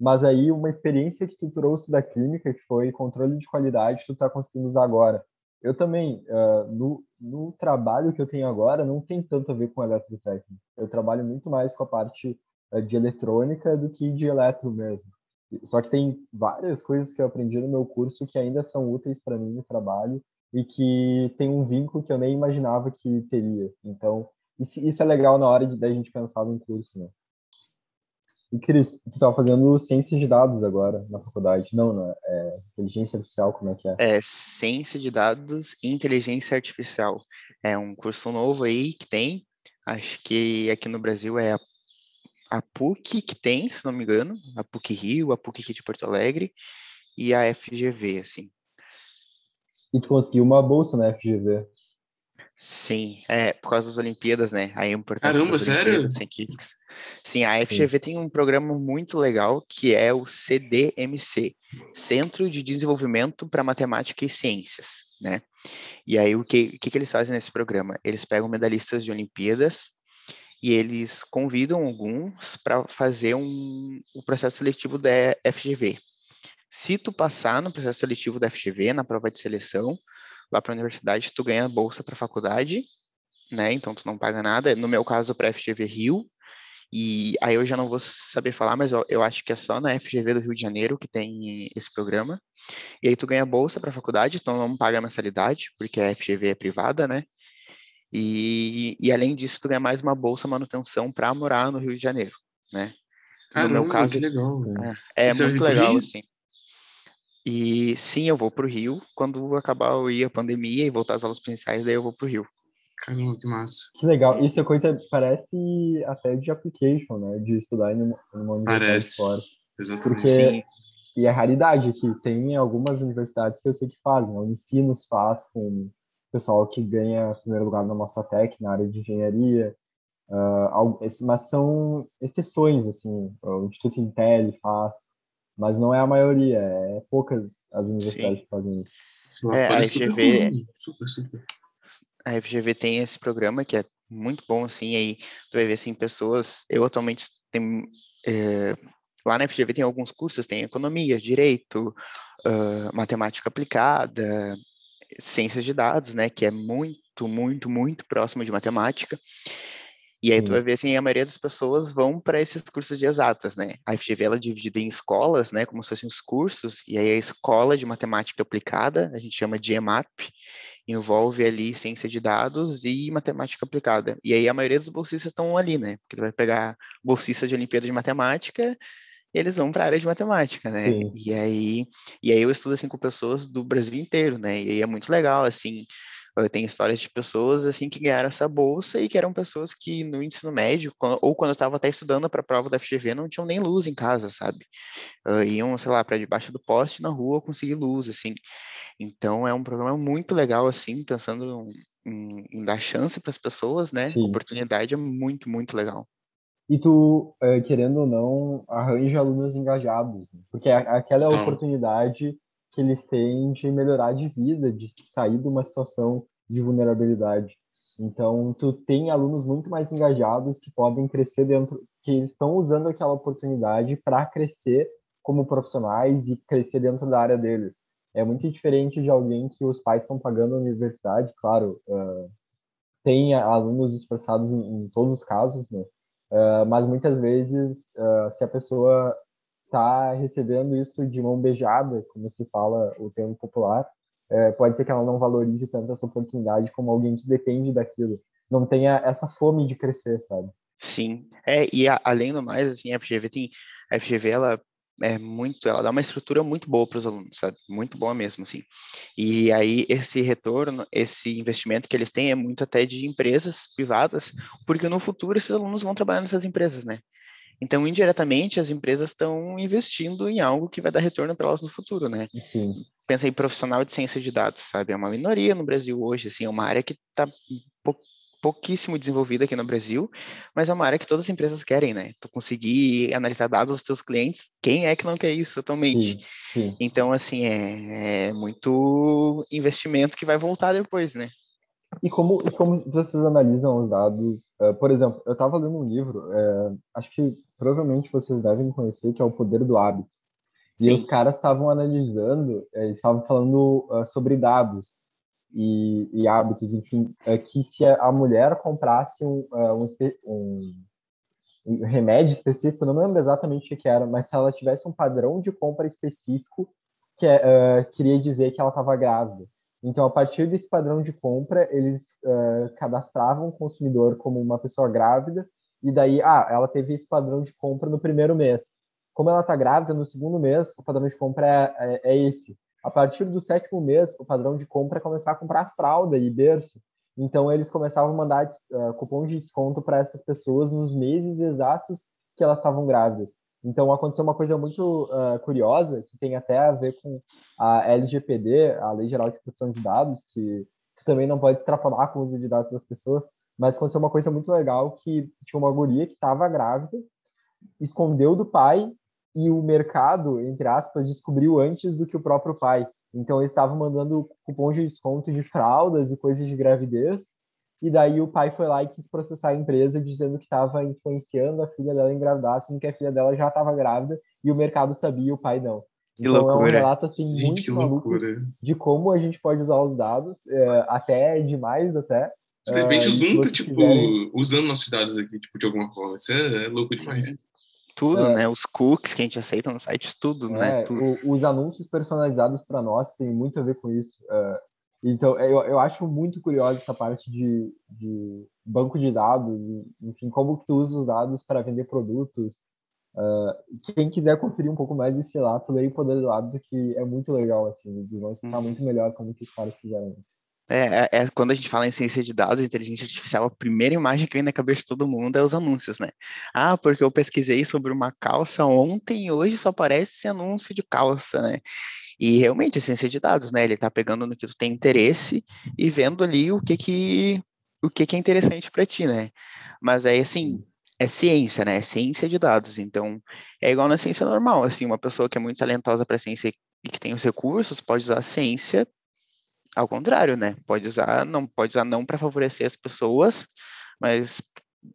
mas aí uma experiência que tu trouxe da clínica, que foi controle de qualidade, tu tá conseguindo usar agora. Eu também, uh, no, no trabalho que eu tenho agora, não tem tanto a ver com eletrotécnica. Eu trabalho muito mais com a parte uh, de eletrônica do que de eletro mesmo. Só que tem várias coisas que eu aprendi no meu curso que ainda são úteis para mim no trabalho e que tem um vínculo que eu nem imaginava que teria. Então, isso, isso é legal na hora de da gente pensar no curso, né? E, Cris, tu estava fazendo ciência de dados agora na faculdade. Não, não, é inteligência artificial, como é que é? É ciência de dados e inteligência artificial. É um curso novo aí que tem. Acho que aqui no Brasil é a, a PUC que tem, se não me engano. A PUC Rio, a PUC aqui de Porto Alegre e a FGV, assim. E tu conseguiu uma bolsa na FGV? Sim, é por causa das Olimpíadas, né? A importância Caramba, das sério? Olimpíadas científicas. Sim, a FGV tem um programa muito legal que é o CDMC, Centro de Desenvolvimento para Matemática e Ciências, né? E aí o que, o que, que eles fazem nesse programa? Eles pegam medalhistas de Olimpíadas e eles convidam alguns para fazer um, o processo seletivo da FGV. Se tu passar no processo seletivo da FGV, na prova de seleção, lá para a universidade, tu ganha bolsa para faculdade, né? Então tu não paga nada. No meu caso, para a FGV Rio. E aí eu já não vou saber falar, mas eu, eu, acho que é só na FGV do Rio de Janeiro que tem esse programa. E aí tu ganha bolsa para faculdade, então não paga mensalidade, porque a FGV é privada, né? E, e além disso, tu ganha mais uma bolsa manutenção para morar no Rio de Janeiro, né? Caramba, no meu caso, que legal. é, é Você muito legal, assim. E sim, eu vou para o Rio. Quando acabar a pandemia e voltar às aulas presenciais, daí eu vou para o Rio. Caramba, que massa. Que legal. Isso é coisa, parece até de application, né? De estudar em uma, em uma universidade Parece. fora. Exatamente. Porque, Sim. e é raridade aqui, tem algumas universidades que eu sei que fazem. A Unicinos faz com o pessoal que ganha primeiro lugar na Mostratec, na área de engenharia. esse- mas são exceções, assim. O Instituto Intel faz, mas não é a maioria. É poucas as universidades Sim. que fazem isso. É, a é FGV. Super, super. A FGV tem esse programa que é muito bom, assim, aí tu vai ver, assim, pessoas... Eu atualmente tenho... eh, lá na FGV tem alguns cursos, tem economia, direito, ah, matemática aplicada, ciências de dados, né, que é muito, muito, muito próximo de matemática. E aí tu vai ver assim, a maioria das pessoas vão para esses cursos de exatas, né? A FGV ela é dividida em escolas, né, como se fossem os cursos, e aí a escola de matemática aplicada, a gente chama de EMAP, envolve ali ciência de dados e matemática aplicada. E aí a maioria dos bolsistas estão ali, né? Porque tu vai pegar bolsista de Olimpíada de Matemática, e eles vão para a área de matemática, né? Sim. E aí, e aí eu estudo assim com pessoas do Brasil inteiro, né? E aí é muito legal, assim, tenho histórias de pessoas assim que ganharam essa bolsa e que eram pessoas que no ensino médio, ou quando eu estava até estudando para a prova da FGV, não tinham nem luz em casa, sabe? Ah, iam, sei lá, para debaixo do poste na rua conseguir luz, assim. Então é um programa muito legal, assim, pensando em, em dar chance para as pessoas, né? Sim. Oportunidade é muito, muito legal. E tu, eh, querendo ou não, arranja alunos engajados, né? porque a- aquela é a Então. oportunidade que eles têm de melhorar de vida, de sair de uma situação de vulnerabilidade. Então, tu tem alunos muito mais engajados que podem crescer dentro, que estão usando aquela oportunidade para crescer como profissionais e crescer dentro da área deles. É muito diferente de alguém que os pais estão pagando a universidade, claro, ah, tem alunos esforçados em, em todos os casos, né? Uh, mas muitas vezes, uh, se a pessoa está recebendo isso de mão beijada, como se fala o termo popular, eh, pode ser que ela não valorize tanto essa oportunidade como alguém que depende daquilo. Não tenha essa fome de crescer, sabe? Sim, é, e a- além do mais, assim, a FGV tem, a FGV, ela é muito, ela dá uma estrutura muito boa para os alunos, sabe? Muito boa mesmo, assim. E aí, esse retorno, esse investimento que eles têm é muito até de empresas privadas, porque no futuro esses alunos vão trabalhar nessas empresas, né? Então, indiretamente, as empresas estão investindo em algo que vai dar retorno para elas no futuro, né? Sim, pensa em profissional de ciência de dados, sabe? É uma minoria no Brasil hoje, assim, é uma área que está pouquíssimo desenvolvida aqui no Brasil, mas é uma área que todas as empresas querem, né? Tu conseguir analisar dados dos teus clientes, quem é que não quer isso atualmente? Sim, sim. Então, assim, é, é, muito investimento que vai voltar depois, né? E como, e como vocês analisam os dados? Uh, por exemplo, eu estava lendo um livro, uh, acho que provavelmente vocês devem conhecer, que é O Poder do Hábito. E Sim. os caras estavam analisando, uh, estavam falando sobre dados e, e hábitos, enfim, é que se a mulher comprasse um, é, um, um, remédio específico, não me lembro exatamente o que era, mas se ela tivesse um padrão de compra específico, que é, uh, queria dizer que ela estava grávida. Então, a partir desse padrão de compra, eles uh, cadastravam o consumidor como uma pessoa grávida, e daí, ah, ela teve esse padrão de compra no primeiro mês. Como ela está grávida, no segundo mês, o padrão de compra é, é, é esse a partir do sétimo mês, o padrão de compra é começar a comprar fralda e berço. Então, eles começavam a mandar uh, cupons de desconto para essas pessoas nos meses exatos que elas estavam grávidas. Então, aconteceu uma coisa muito uh, curiosa, que tem até a ver com a LGPD, a Lei Geral de Proteção de Dados, que tu também não pode extrapolar com o uso de dados das pessoas, mas aconteceu uma coisa muito legal, que tinha uma guria que estava grávida, escondeu do pai e o mercado, entre aspas, descobriu antes do que o próprio pai. Então eles estavam mandando cupom de desconto de fraldas e coisas de gravidez, e daí o pai foi lá e quis processar a empresa dizendo que estava influenciando a filha dela a engravidar, sendo que a filha dela já estava grávida e o mercado sabia e o pai não. Que então loucura. é um relato assim gente, muito maluco de como a gente pode usar os dados, é, até demais até. De repente, o Zoom tá, tipo, quiserem... usando nossos dados aqui, tipo, de alguma forma. Isso é, é louco demais. Sim. Tudo, é. né? Os cookies que a gente aceita no site, tudo, né? é, né? Tudo. O, os anúncios personalizados para nós têm muito a ver com isso. Uh, então, eu, eu acho muito curiosa essa parte de, de banco de dados, enfim, como que tu usa os dados para vender produtos. Uh, quem quiser conferir um pouco mais desse lato, leia o Poder do Hábito, que é muito legal, assim, eles vão explicar uhum. muito melhor como que os caras fizeram isso. É, é, é, quando a gente fala em ciência de dados, inteligência artificial, a primeira imagem que vem na cabeça de todo mundo é os anúncios, né? Ah, porque eu pesquisei sobre uma calça ontem e hoje só aparece esse anúncio de calça, né? E realmente, a ciência de dados, né? Ele está pegando no que tu tem interesse e vendo ali o que que, o que, que é interessante para ti, né? Mas aí, assim, é ciência, né? É ciência de dados. Então, é igual na ciência normal, assim, uma pessoa que é muito talentosa para ciência e que tem os recursos pode usar a ciência ao contrário, né? Pode usar, não pode usar não para favorecer as pessoas, mas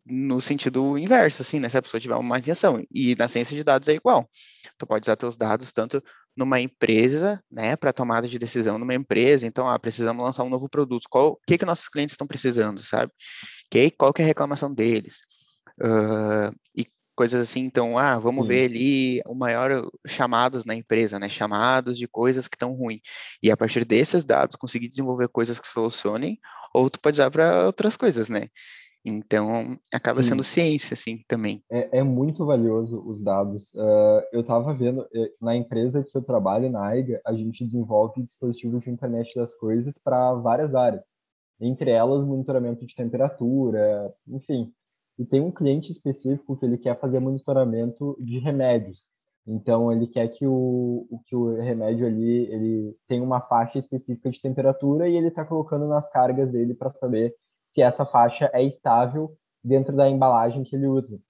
no sentido inverso, assim, né? Se a pessoa tiver uma intenção. E na ciência de dados é igual. Tu pode usar teus dados tanto numa empresa, né, para tomada de decisão numa empresa. Então, ah, precisamos lançar um novo produto. Qual, o que que nossos clientes estão precisando, sabe? Que, qual que é a reclamação deles? Uh, e coisas assim, então, ah, vamos Sim. ver ali o maior chamados na empresa, né? Chamados de coisas que estão ruins. E a partir desses dados, conseguir desenvolver coisas que solucionem, ou tu pode usar para outras coisas, né? Então, acaba Sim. sendo ciência, assim, também. É, é muito valioso os dados. Uh, eu estava vendo, eh, na empresa que eu trabalho, na AIGA, a gente desenvolve dispositivos de internet das coisas para várias áreas. Entre elas, monitoramento de temperatura, enfim e tem um cliente específico que ele quer fazer monitoramento de remédios. Então ele quer que o, que o remédio ali ele tem uma faixa específica de temperatura e ele está colocando nas cargas dele para saber se essa faixa é estável dentro da embalagem que ele usa.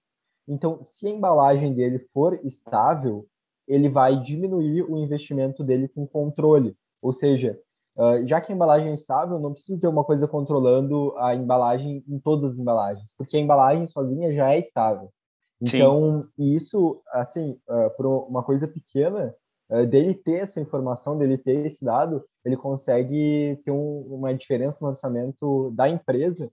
Então, se a embalagem dele for estável, ele vai diminuir o investimento dele com controle. Ou seja, Uh, já que a embalagem é estável, não preciso ter uma coisa controlando a embalagem em todas as embalagens, porque a embalagem sozinha já é estável. Então, Sim. isso, assim, uh, por uma coisa pequena, uh, dele ter essa informação, dele ter esse dado, ele consegue ter um, uma diferença no orçamento da empresa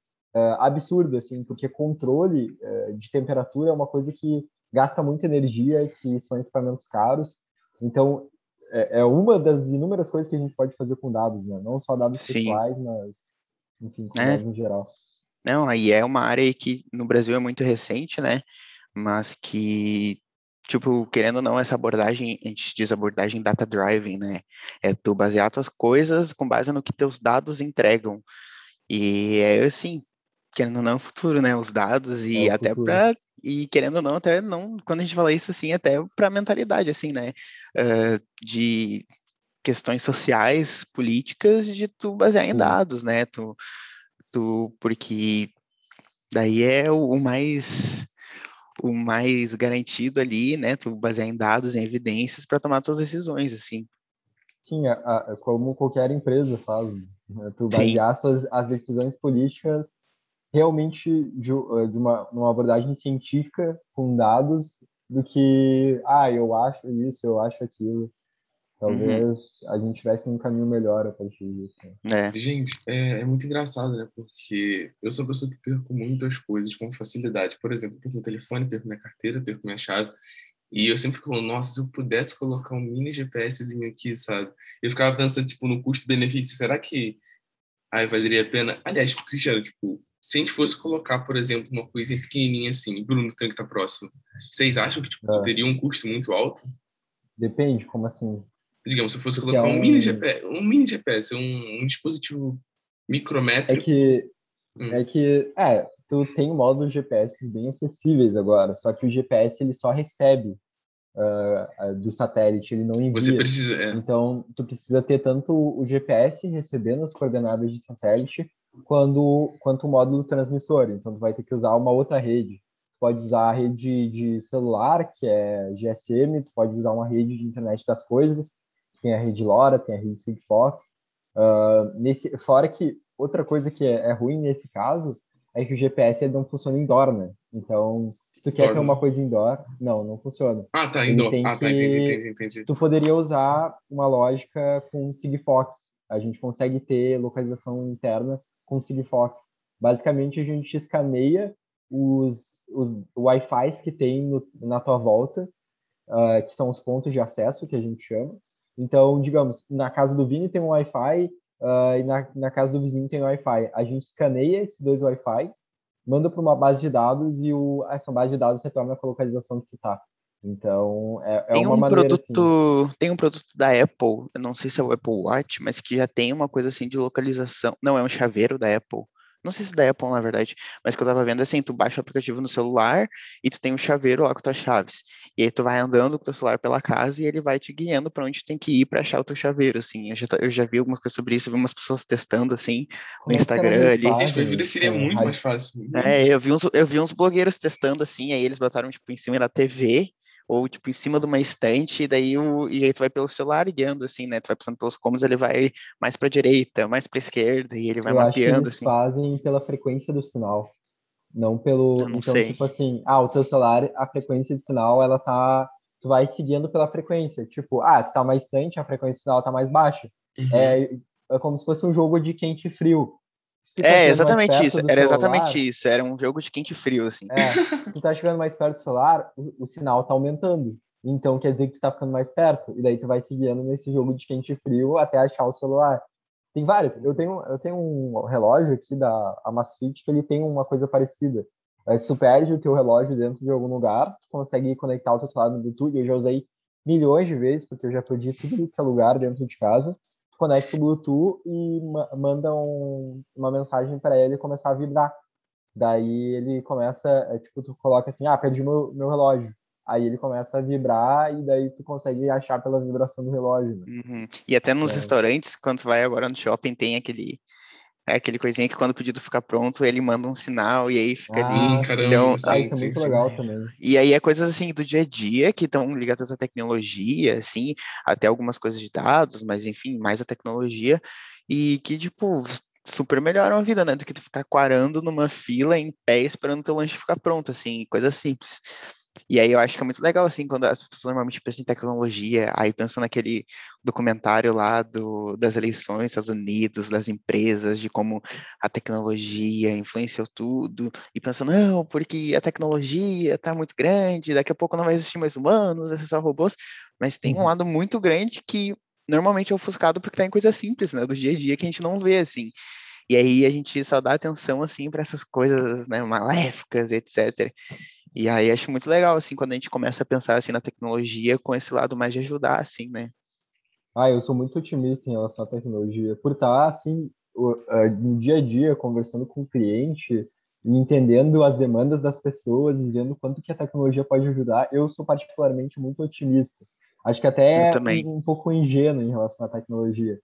absurda, assim, porque controle de temperatura é uma coisa que gasta muita energia, que são equipamentos caros. Então, é, é, uma das inúmeras coisas que a gente pode fazer com dados, né? Não só dados Sim. pessoais, mas, enfim, com é. dados em geral. Não, aí é uma área que no Brasil é muito recente, né? Mas que, tipo, querendo ou não, essa abordagem, a gente diz abordagem data driving, né? É tu basear tuas coisas com base no que teus dados entregam. E é assim, querendo ou não, é o futuro, né? Os dados e é até para e querendo ou não, até não, quando a gente fala isso assim, até para mentalidade, assim, né? Uh, de questões sociais, políticas, de tu basear em dados, né? Tu, tu, porque Daí é o, o mais o mais garantido ali, né? Tu basear em dados, em evidências para tomar tuas decisões, assim. Sim, a, a, como qualquer empresa faz. Né? Tu basear suas, as decisões políticas realmente de, eh, de uma, uma abordagem científica com dados do que, ah, eu acho isso, eu acho aquilo. Talvez uhum. a gente tivesse um caminho melhor a partir disso. Né? É. Gente, é, é, muito engraçado, né? Porque eu sou uma pessoa que perco muitas coisas com facilidade. Por exemplo, perco meu telefone, perco minha carteira, perco minha chave. E eu sempre fico falando, nossa, se eu pudesse colocar um mini GPSzinho aqui, sabe? Eu ficava pensando, tipo, no custo-benefício. Será que aí valeria a pena? Aliás, Cristiano, tipo, se a gente fosse colocar, por exemplo, uma coisinha pequenininha assim, Bruno tem que estar próximo, vocês acham que tipo, é. teria um custo muito alto? Depende, como assim? Digamos, se fosse colocar é um... um... mini GPS, um mini GPS, um, um dispositivo micrométrico. É que, hum. é que, é, tu tem modos GPS bem acessíveis agora, só que o GPS ele só recebe uh, do satélite, ele não envia. Você precisa, é. Então, tu precisa ter tanto o GPS recebendo as coordenadas de satélite, quando, quanto o módulo transmissor. Então, tu vai ter que usar uma outra rede. Tu pode usar a rede de celular, que é GSM, tu pode usar uma rede de internet das coisas, tem a rede LoRa, tem a rede Sigfox. Uh, nesse, fora que outra coisa que é, é, ruim nesse caso é que o GPS não funciona indoor, né? Então, se tu quer ter uma coisa indoor, não, não funciona. Ah, tá, indoor. Ah, tá, entendi, entendi, entendi. Tu poderia usar uma lógica com Sigfox. A gente consegue ter localização interna com Sigfox. Basicamente, a gente escaneia os, os Wi-Fi que tem no, na tua volta, uh, que são os pontos de acesso que a gente chama. Então, digamos, na casa do Vini tem um Wi-Fi uh, e na, na casa do vizinho tem um Wi-Fi. A gente escaneia esses dois Wi-Fi, manda para uma base de dados e o, essa base de dados retorna a localização que tu tá. Então, é, é tem uma um maneira, produto, assim... Tem um produto da Apple, eu não sei se é o Apple Watch, mas que já tem uma coisa assim de localização. Não, é um chaveiro da Apple. Não sei se é da Apple, na verdade, mas que eu tava vendo assim, tu baixa o aplicativo no celular e tu tem um chaveiro lá com tuas chaves. E aí tu vai andando com o teu celular pela casa e ele vai te guiando para onde tem que ir para achar o teu chaveiro, assim. Eu já, eu já vi algumas coisas sobre isso, eu vi umas pessoas testando, assim, no Instagram ali. Fácil, Gente, seria muito mais fácil. É, eu vi, uns, eu vi uns blogueiros testando, assim, aí eles botaram, tipo, em cima da TV ou tipo em cima de uma estante, e daí o, e aí tu vai pelo celular guiando assim, né? Tu vai passando pelos cômodos, ele vai mais para direita, mais para esquerda e ele vai Eu mapeando eles assim. fazem pela frequência do sinal, não pelo Eu não então sei. tipo assim, ah, o teu celular, a frequência de sinal, ela tá tu vai seguindo pela frequência, tipo, ah, tu tá mais distante, a frequência do sinal tá mais baixa. Uhum. É, é como se fosse um jogo de quente e frio. Se tá É, exatamente isso. Era exatamente isso. Era um jogo de quente e frio, assim. É, se tu tá chegando mais perto do celular, o, o sinal tá aumentando. Então quer dizer que tu tá ficando mais perto. E daí tu vai seguindo nesse jogo de quente e frio até achar o celular. Tem vários. Eu tenho, eu tenho um relógio aqui da Amazfit que ele tem uma coisa parecida. Aí, se tu perde o teu relógio dentro de algum lugar, tu consegue conectar o teu celular no Bluetooth. Eu já usei milhões de vezes, porque eu já perdi tudo que é lugar dentro de casa. Conecta o Bluetooth e ma manda um, uma mensagem para ele começar a vibrar. Daí ele começa, é, tipo, tu coloca assim, ah, perdi meu, meu relógio. Aí ele começa a vibrar e daí tu consegue achar pela vibração do relógio. Né? Uhum. E até nos É. restaurantes, quando tu vai agora no shopping, tem aquele é aquele coisinha que quando o pedido ficar pronto, ele manda um sinal e aí fica Ah, ali. Sim, caramba, Então, sim, ah, isso é sim, muito sim. legal também. E aí é coisas assim do dia a dia que estão ligadas à tecnologia, assim, até algumas coisas de dados, mas enfim, mais a tecnologia, e que, tipo, super melhoram a vida, né? Do que tu ficar quarando numa fila em pé esperando teu lanche ficar pronto, assim, coisa simples. E aí eu acho que é muito legal, assim, quando as pessoas normalmente pensam em tecnologia, aí pensam naquele documentário lá do, das eleições dos Estados Unidos, das empresas, de como a tecnologia influenciou tudo, e pensam, não, porque a tecnologia está muito grande, daqui a pouco não vai existir mais humanos, vai ser só robôs, mas tem um Uhum. lado muito grande que normalmente é ofuscado porque está em coisas simples, né, do dia a dia que a gente não vê, assim. E aí a gente só dá atenção, assim, para essas coisas, né, maléficas, etc. E aí acho muito legal, assim, quando a gente começa a pensar, assim, na tecnologia com esse lado mais de ajudar, assim, né? Ah, eu sou muito otimista em relação à tecnologia. Por estar, assim, no dia a dia, conversando com o cliente, e entendendo as demandas das pessoas, e vendo quanto que a tecnologia pode ajudar, eu sou particularmente muito otimista. Acho que até um, um pouco ingênuo em relação à tecnologia.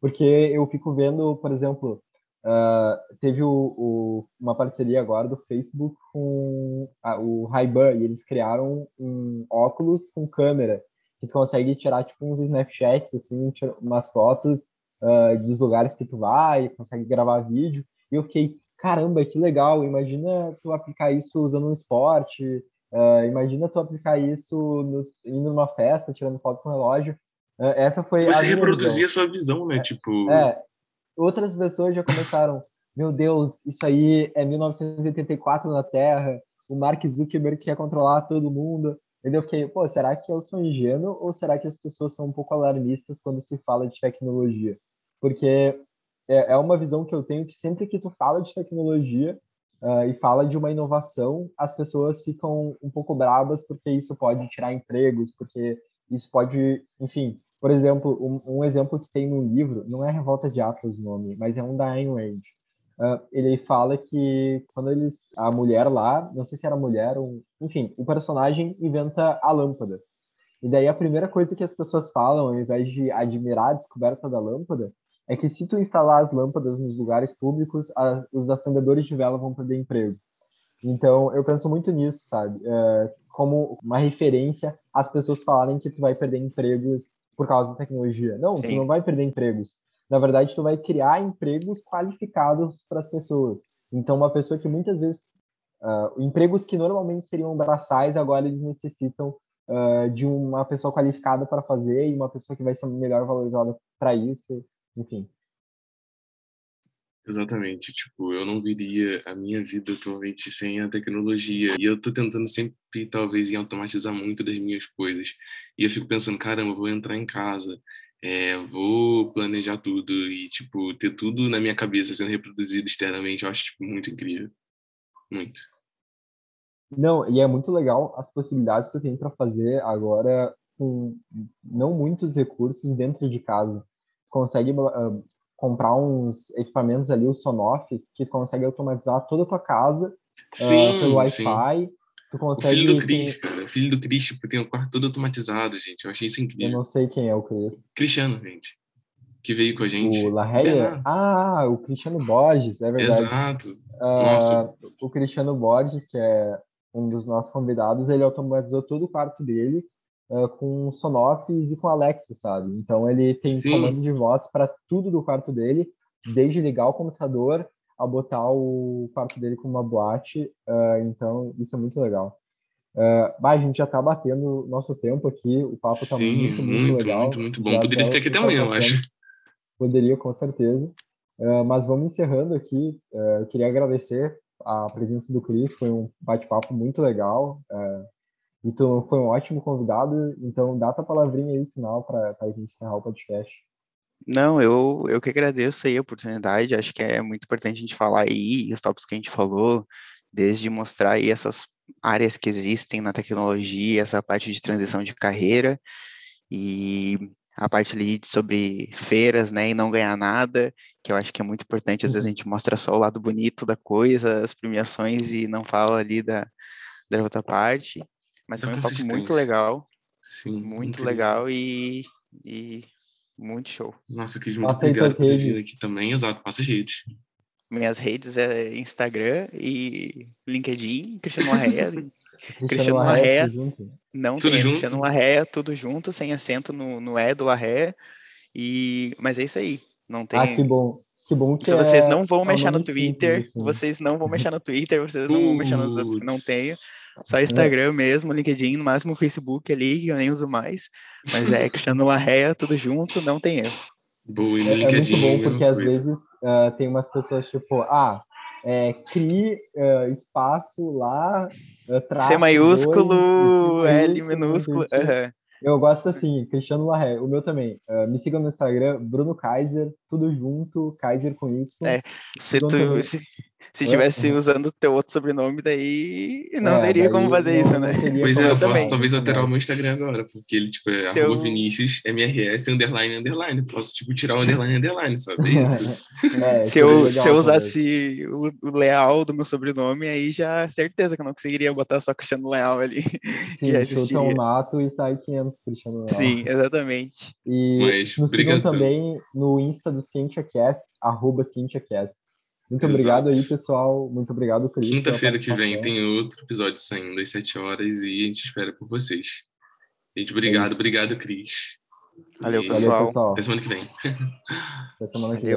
Porque eu fico vendo, por exemplo, uh, teve o, o, uma parceria agora do Facebook com a, o Ray-Ban, e eles criaram um óculos com câmera, que tu consegue tirar, tipo, uns Snapchats, assim, umas fotos uh, dos lugares que tu vai, consegue gravar vídeo, e eu fiquei, caramba, que legal, imagina tu aplicar isso usando um esporte, uh, imagina tu aplicar isso no, indo numa festa, tirando foto com relógio, essa foi Você reproduzir a sua visão, né, é, tipo... É, outras pessoas já começaram, meu Deus, isso aí é 1984 na Terra, o Mark Zuckerberg quer controlar todo mundo, eu fiquei, pô, será que eu sou ingênuo ou será que as pessoas são um pouco alarmistas quando se fala de tecnologia? Porque é, é uma visão que eu tenho que sempre que tu fala de tecnologia uh, e fala de uma inovação, as pessoas ficam um pouco bravas porque isso pode tirar empregos, porque isso pode, enfim, por exemplo, um, um exemplo que tem no livro, não é Revolta de Atlas o nome, mas é um da Ayn Rand. Uh, ele fala que quando eles, a mulher lá, não sei se era mulher, ou, enfim, o personagem inventa a lâmpada. E daí a primeira coisa que as pessoas falam, ao invés de admirar a descoberta da lâmpada, é que se tu instalar as lâmpadas nos lugares públicos, a, os acendedores de vela vão perder emprego. Então, eu penso muito nisso, sabe? Uh, como uma referência às pessoas falarem que tu vai perder empregos por causa da tecnologia. Não, Sim. tu não vai perder empregos. Na verdade, tu vai criar empregos qualificados para as pessoas. Então, uma pessoa que muitas vezes uh, empregos que normalmente seriam braçais, agora eles necessitam uh, de uma pessoa qualificada para fazer e uma pessoa que vai ser melhor valorizada para isso enfim. Exatamente, tipo, eu não viria a minha vida atualmente sem a tecnologia. E eu tô tentando sempre, talvez, em automatizar muito das minhas coisas. E eu fico pensando, caramba, vou entrar em casa, é, vou planejar tudo e, tipo, ter tudo na minha cabeça sendo reproduzido externamente. Eu acho, tipo, muito incrível. Muito. Não, e é muito legal as possibilidades que tu tem para fazer agora com não muitos recursos dentro de casa consegue uh, comprar uns equipamentos ali, os Sonoffs, que consegue automatizar toda a tua casa ah, sim, uh, pelo Wi-Fi. Tu consegue... O filho do Cris, cara. O filho do Cris, tipo, tem o quarto todo automatizado, gente. Eu achei isso incrível. Eu não sei quem é o Cris. Cristiano, gente. Que veio com a gente. O Larreia? Ah, o Cristiano Borges, é verdade. Exato. Uh, Nossa. O Cristiano Borges, que é um dos nossos convidados, ele automatizou todo o quarto dele uh, com Sonoffs e com Alexa, sabe? Então ele tem Sim. comando de voz para tudo do quarto dele, desde ligar o computador a botar o quarto dele com uma boate. Uh, então isso é muito legal. Uh, a gente já está batendo nosso tempo aqui, o papo está muito, muito, muito, legal. Muito, muito bom. Já Poderia ficar aqui até amanhã, eu acho. Poderia, com certeza. Uh, mas vamos encerrando aqui. Uh, eu queria agradecer a presença do Cris, foi um bate-papo muito legal. Uh, e tu foi um ótimo convidado, então dá tua palavrinha aí final para a gente encerrar o podcast. Não, eu, eu que agradeço aí a oportunidade, acho que é muito importante a gente falar aí os tópicos que a gente falou, desde mostrar aí essas áreas que existem na tecnologia, essa parte de transição de carreira, e a parte ali sobre feiras, né, e não ganhar nada, que eu acho que é muito importante, às vezes a gente mostra só o lado bonito da coisa, as premiações, e não fala ali da, da outra parte, mas foi um papo muito legal. Sim. Muito incrível. legal e, e muito show. Nossa, Cris, muito obrigado por ter vindo aqui também. Exato, passa as redes. Minhas redes é Instagram e LinkedIn, Cristiano Larrea. Cristiano Larrea. Não tudo tem, junto? Cristiano Larrea, tudo junto, sem acento no, no E do Larrea. E... Mas é isso aí. Não tem... Ah, que bom. Que bom que Se vocês é... não vão é mexer no Twitter, simples, assim. vocês não vão mexer no Twitter, vocês não vão mexer nos outros que não tenho. Só né? Instagram mesmo, LinkedIn, no máximo Facebook ali, que eu nem uso mais. Mas é Cristiano Larrea, tudo junto, não tem erro. Boa, e no é, LinkedIn, é muito bom, porque às vezes uh, tem umas pessoas tipo, ah, é, crie uh, espaço lá, uh, C maiúsculo, dois, L minúsculo. Uhum. Eu gosto assim, Cristiano Larré, o meu também. Uh, me sigam no Instagram, Bruno Kaiser, tudo junto, Kaiser com Y. É, se tu, se, se tivesse usando o teu outro sobrenome, daí não é, teria como fazer isso, né? Pois é, eu posso também. talvez alterar o meu Instagram agora, porque ele, tipo, é Seu... arroba Vinícius, MRS, underline, underline. Posso, tipo, tirar o underline, underline, sabe? É isso. é, se, eu, se eu usasse o, o, Leal do meu sobrenome, aí já certeza que eu não conseguiria botar só Cristiano Leal ali. Sim, chuta um mato e sai 500 Cristiano Leal. Sim, exatamente. E Mas, nos sigam também no Insta do CientiaCast, arroba CientiaCast. Muito obrigado aí, pessoal. Muito obrigado, Cris. Quinta-feira que vem tem outro episódio saindo às 7 horas e a gente espera por vocês. Gente, obrigado, É obrigado, Cris. Valeu, pessoal. Valeu, pessoal. Até semana que vem. Até semana que vem.